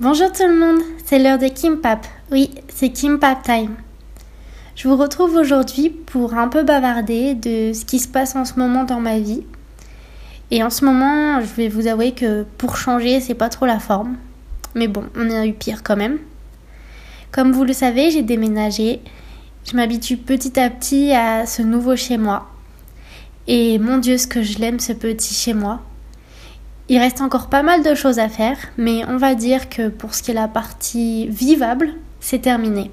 Bonjour tout le monde, c'est l'heure de Kimpap. Oui, c'est Kimpap Time. Je vous retrouve aujourd'hui pour un peu bavarder de ce qui se passe en ce moment dans ma vie. Et en ce moment, je vais vous avouer que pour changer, c'est pas trop la forme. Mais bon, on a eu pire quand même. Comme vous le savez, j'ai déménagé. Je m'habitue petit à petit à ce nouveau chez moi. Et mon Dieu, ce que je l'aime, ce petit chez moi. Il reste encore pas mal de choses à faire, mais on va dire que pour ce qui est la partie vivable, c'est terminé.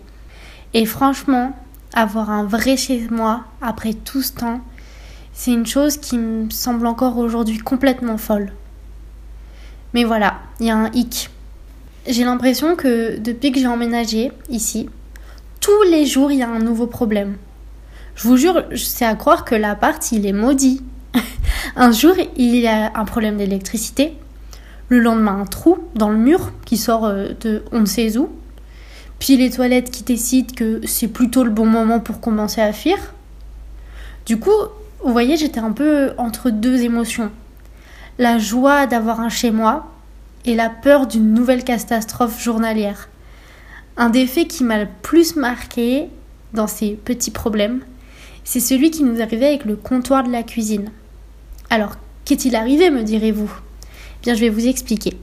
Et franchement, avoir un vrai chez moi après tout ce temps, c'est une chose qui me semble encore aujourd'hui complètement folle. Mais voilà, il y a un hic. J'ai l'impression que depuis que j'ai emménagé ici, tous les jours il y a un nouveau problème. Je vous jure, c'est à croire que l'appart il est maudit. Un jour, il y a un problème d'électricité. Le lendemain, un trou dans le mur qui sort euh, de on ne sait où. Puis les toilettes qui décident que c'est plutôt le bon moment pour commencer à fuir. Du coup, vous voyez, j'étais un peu entre deux émotions. La joie d'avoir un chez moi et la peur d'une nouvelle catastrophe journalière. Un des faits qui m'a le plus marqué dans ces petits problèmes, c'est celui qui nous arrivait avec le comptoir de la cuisine. Alors, qu'est-il arrivé, me direz-vous? Bien, je vais vous expliquer.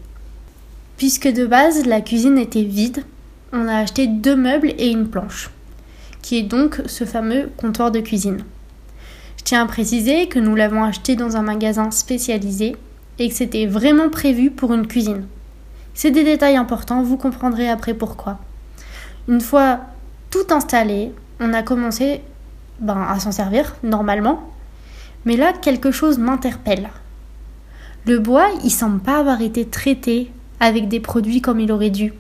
Puisque de base, la cuisine était vide, on a acheté deux meubles et une planche, qui est donc ce fameux comptoir de cuisine. Je tiens à préciser que nous l'avons acheté dans un magasin spécialisé et que c'était vraiment prévu pour une cuisine. C'est des détails importants, vous comprendrez après pourquoi. Une fois tout installé, on a commencé ben, à s'en servir normalement, mais là, quelque chose m'interpelle. Le bois, il semble pas avoir été traité avec des produits comme il aurait dû.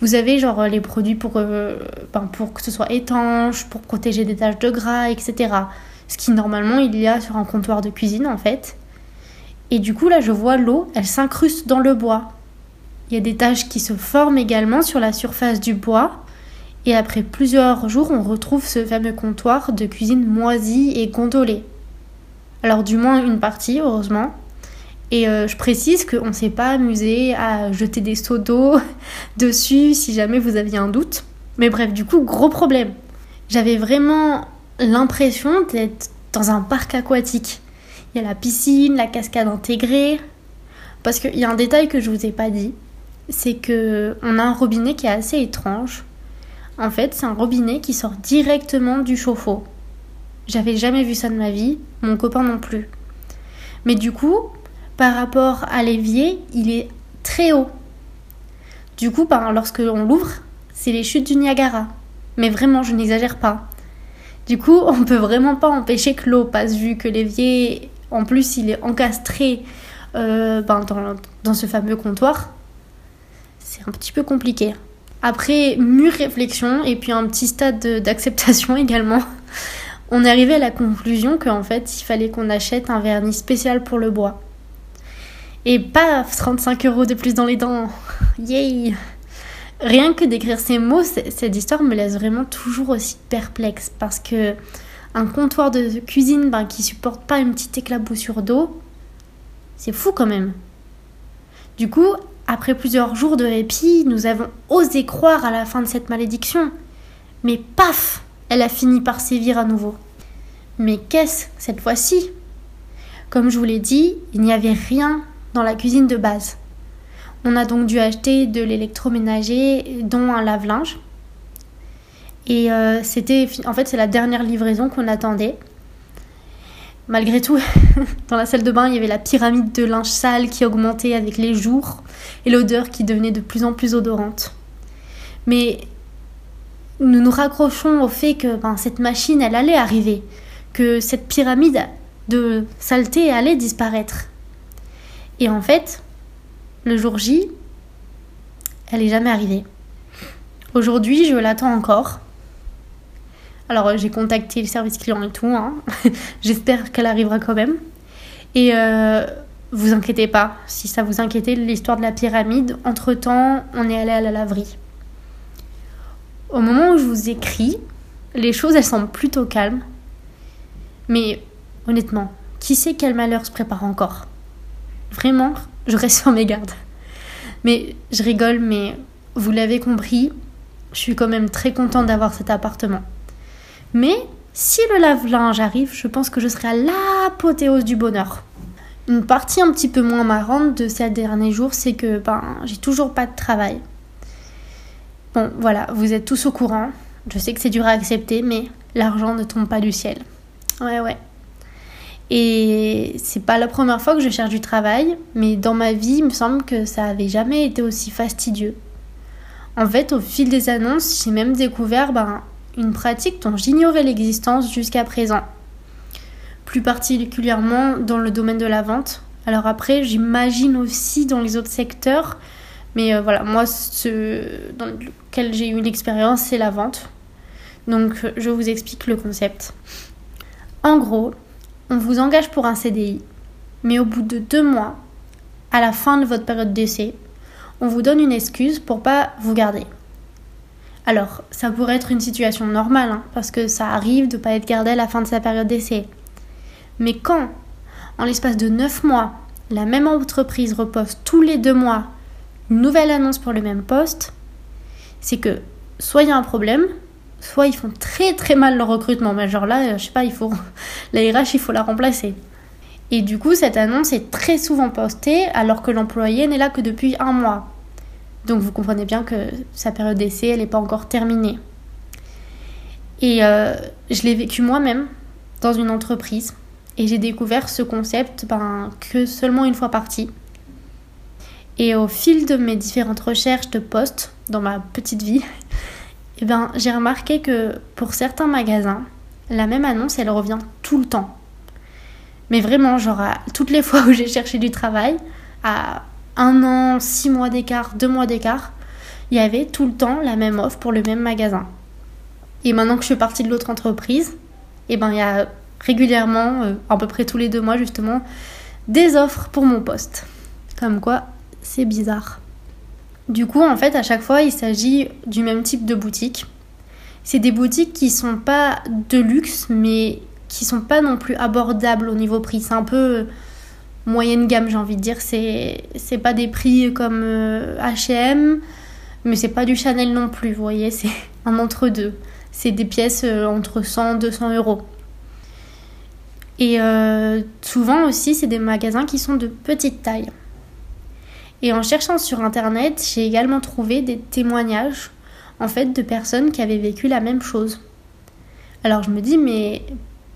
Vous avez genre les produits pour, euh, ben, pour que ce soit étanche, pour protéger des taches de gras, etc. Ce qui normalement il y a sur un comptoir de cuisine en fait. Et du coup là je vois l'eau, elle s'incruste dans le bois. Il y a des taches qui se forment également sur la surface du bois. Et après plusieurs jours, on retrouve ce fameux comptoir de cuisine moisi et gondolé. Alors du moins une partie, heureusement. Et euh, je précise qu'on ne s'est pas amusé à jeter des seaux d'eau dessus si jamais vous aviez un doute. Mais bref, du coup, gros problème. J'avais vraiment l'impression d'être dans un parc aquatique. Il y a la piscine, la cascade intégrée. Parce qu'il y a un détail que je vous ai pas dit, c'est que on a un robinet qui est assez étrange. En fait, c'est un robinet qui sort directement du chauffe-eau. J'avais jamais vu ça de ma vie, mon copain non plus. Mais du coup, par rapport à l'évier, il est très haut. Du coup, ben, lorsque on l'ouvre, c'est les chutes du Niagara. Mais vraiment, je n'exagère pas. Du coup, on peut vraiment pas empêcher que l'eau passe vu que l'évier, en plus, il est encastré euh, ben, dans, dans ce fameux comptoir. C'est un petit peu compliqué. Après mûre réflexion et puis un petit stade d'acceptation également, on est arrivé à la conclusion qu'en fait, il fallait qu'on achète un vernis spécial pour le bois. Et paf, 35 euros de plus dans les dents. Yay Rien que d'écrire ces mots, cette histoire me laisse vraiment toujours aussi perplexe parce que un comptoir de cuisine ben, qui supporte pas une petite éclaboussure d'eau, c'est fou quand même. Du coup, après plusieurs jours de répit, nous avons osé croire à la fin de cette malédiction. Mais paf elle a fini par sévir à nouveau. Mais qu'est-ce cette fois-ci? Comme je vous l'ai dit, il n'y avait rien dans la cuisine de base. On a donc dû acheter de l'électroménager, dont un lave-linge. Et euh, c'était, en fait, c'est la dernière livraison qu'on attendait. Malgré tout, dans la salle de bain, il y avait la pyramide de linge sale qui augmentait avec les jours et l'odeur qui devenait de plus en plus odorante. Mais nous nous raccrochons au fait que ben, cette machine, elle allait arriver, que cette pyramide de saleté allait disparaître. Et en fait, le jour J, elle n'est jamais arrivée. Aujourd'hui, je l'attends encore. Alors, j'ai contacté le service client et tout. Hein. J'espère qu'elle arrivera quand même. Et euh, vous inquiétez pas, si ça vous inquiétait l'histoire de la pyramide, entre-temps, on est allé à la laverie. Au moment où je vous écris, les choses elles semblent plutôt calmes. Mais honnêtement, qui sait quel malheur se prépare encore? Vraiment, je reste sur mes gardes. Mais je rigole, mais vous l'avez compris, je suis quand même très contente d'avoir cet appartement. Mais si le lave-linge arrive, je pense que je serai à l'apothéose du bonheur. Une partie un petit peu moins marrante de ces derniers jours, c'est que ben, j'ai toujours pas de travail. Bon, voilà, vous êtes tous au courant. Je sais que c'est dur à accepter, mais l'argent ne tombe pas du ciel. Ouais, ouais. Et c'est pas la première fois que je cherche du travail, mais dans ma vie, il me semble que ça avait jamais été aussi fastidieux. En fait, au fil des annonces, j'ai même découvert ben, une pratique dont j'ignorais l'existence jusqu'à présent. Plus particulièrement dans le domaine de la vente. Alors après, j'imagine aussi dans les autres secteurs, mais euh, voilà, moi, ce dans lequel j'ai eu une expérience, c'est la vente. Donc, je vous explique le concept. En gros, on vous engage pour un CDI, mais au bout de deux mois, à la fin de votre période d'essai, on vous donne une excuse pour pas vous garder. Alors, ça pourrait être une situation normale, hein, parce que ça arrive de pas être gardé à la fin de sa période d'essai. Mais quand, en l'espace de 9 mois, la même entreprise repose tous les deux mois une nouvelle annonce pour le même poste, c'est que soit il y a un problème, soit ils font très très mal le recrutement. Mais genre là, je sais pas, il faut la RH, il faut la remplacer. Et du coup, cette annonce est très souvent postée alors que l'employé n'est là que depuis un mois. Donc vous comprenez bien que sa période d'essai, elle n'est pas encore terminée. Et euh, je l'ai vécu moi-même dans une entreprise et j'ai découvert ce concept ben, que seulement une fois partie. Et au fil de mes différentes recherches de postes dans ma petite vie, eh ben, j'ai remarqué que pour certains magasins, la même annonce, elle revient tout le temps. Mais vraiment, genre, toutes les fois où j'ai cherché du travail, à un an, six mois d'écart, deux mois d'écart, il y avait tout le temps la même offre pour le même magasin. Et maintenant que je suis partie de l'autre entreprise, eh ben, il y a régulièrement, euh, à peu près tous les deux mois justement, des offres pour mon poste. Comme quoi, c'est bizarre. Du coup, en fait, à chaque fois, il s'agit du même type de boutique. C'est des boutiques qui sont pas de luxe, mais qui sont pas non plus abordables au niveau prix. C'est un peu moyenne gamme, j'ai envie de dire. C'est, c'est pas des prix comme HM, mais c'est pas du Chanel non plus, vous voyez, c'est un entre-deux. C'est des pièces euh, entre 100 et 200 euros. Et euh, souvent aussi, c'est des magasins qui sont de petite taille. Et en cherchant sur internet, j'ai également trouvé des témoignages en fait de personnes qui avaient vécu la même chose. Alors je me dis mais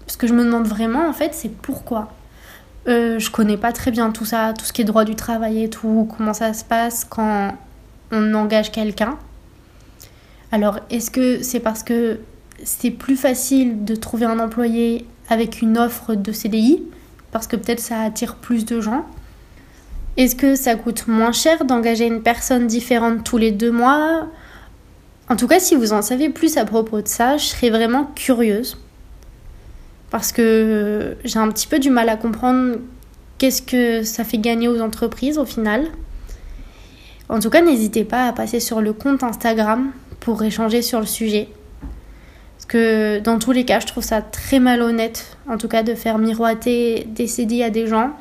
ce que je me demande vraiment en fait c'est pourquoi? Euh, je connais pas très bien tout ça, tout ce qui est droit du travail et tout, comment ça se passe quand on engage quelqu'un. Alors est-ce que c'est parce que c'est plus facile de trouver un employé avec une offre de CDI parce que peut-être ça attire plus de gens? Est-ce que ça coûte moins cher d'engager une personne différente tous les deux mois? En tout cas, si vous en savez plus à propos de ça, je serais vraiment curieuse. Parce que j'ai un petit peu du mal à comprendre qu'est-ce que ça fait gagner aux entreprises au final. En tout cas, n'hésitez pas à passer sur le compte Instagram pour échanger sur le sujet. Parce que dans tous les cas, je trouve ça très malhonnête, en tout cas, de faire miroiter des CDI à des gens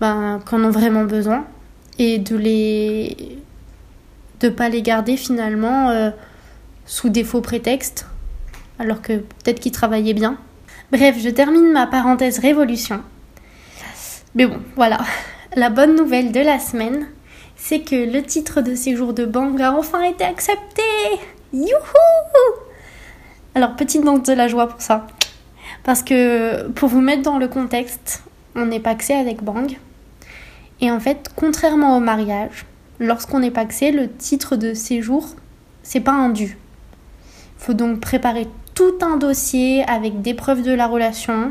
ben, qu'en ont vraiment besoin et de les de pas les garder finalement euh, sous des faux prétextes alors que peut-être qu'ils travaillaient bien. Bref, je termine ma parenthèse révolution. Mais bon, voilà. La bonne nouvelle de la semaine, c'est que le titre de séjour de Bang a enfin été accepté. Youhou Alors, petite banque de la joie pour ça. Parce que pour vous mettre dans le contexte, on n'est pas axé avec Bang. Et en fait, contrairement au mariage, lorsqu'on est paxé, le titre de séjour, c'est pas un dû. Il faut donc préparer tout un dossier avec des preuves de la relation.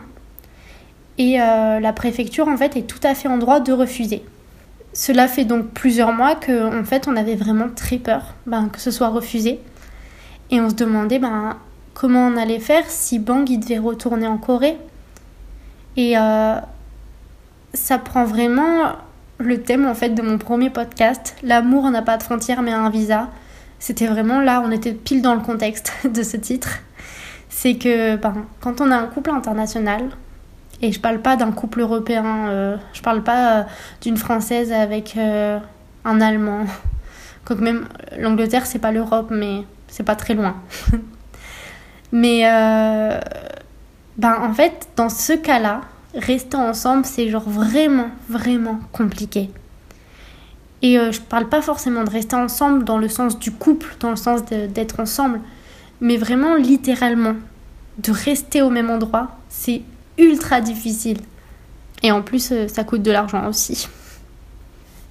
Et euh, la préfecture, en fait, est tout à fait en droit de refuser. Cela fait donc plusieurs mois qu'en en fait, on avait vraiment très peur ben, que ce soit refusé. Et on se demandait ben, comment on allait faire si Bang il devait retourner en Corée. Et euh, ça prend vraiment le thème en fait de mon premier podcast, l'amour n'a pas de frontières mais un visa. C'était vraiment là, on était pile dans le contexte de ce titre. C'est que ben, quand on a un couple international, et je parle pas d'un couple européen, euh, je parle pas euh, d'une française avec euh, un Allemand. Quoique même l'Angleterre, c'est pas l'Europe, mais c'est pas très loin. mais euh, ben en fait, dans ce cas-là, rester ensemble, c'est genre vraiment, vraiment compliqué. Et euh, je parle pas forcément de rester ensemble dans le sens du couple, dans le sens d'être ensemble, mais vraiment littéralement, de rester au même endroit, c'est ultra difficile. Et en plus, euh, ça coûte de l'argent aussi.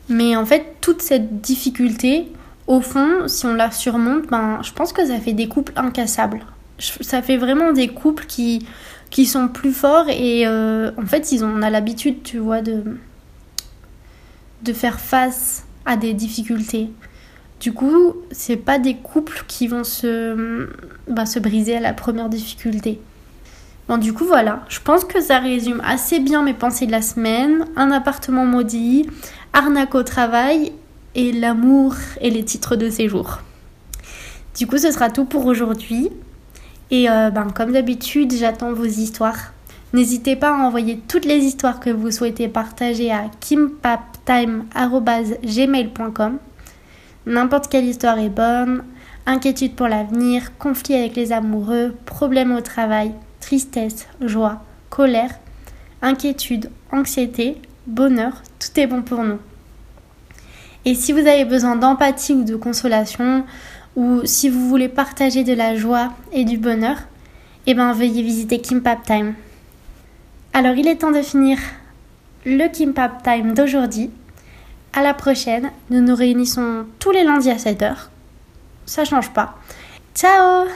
Mais en fait, toute cette difficulté, au fond, si on la surmonte, ben, je pense que ça fait des couples incassables. Ça fait vraiment des couples qui, qui sont plus forts et euh, en fait, ils ont, on a l'habitude, tu vois, de, de faire face à des difficultés. Du coup, c'est pas des couples qui vont se, bah, se briser à la première difficulté. Bon, du coup, voilà. Je pense que ça résume assez bien mes pensées de la semaine. Un appartement maudit, arnaque au travail et l'amour et les titres de séjour. Du coup, ce sera tout pour aujourd'hui. Et euh, ben, comme d'habitude, j'attends vos histoires. N'hésitez pas à envoyer toutes les histoires que vous souhaitez partager à kimpaptime.gmail.com. N'importe quelle histoire est bonne. Inquiétude pour l'avenir, conflit avec les amoureux, problèmes au travail, tristesse, joie, colère, inquiétude, anxiété, bonheur, tout est bon pour nous. Et si vous avez besoin d'empathie ou de consolation, ou si vous voulez partager de la joie et du bonheur, eh bien veuillez visiter Kimpap Time. Alors il est temps de finir le Kimpap Time d'aujourd'hui. À la prochaine, nous nous réunissons tous les lundis à 7h. Ça change pas. Ciao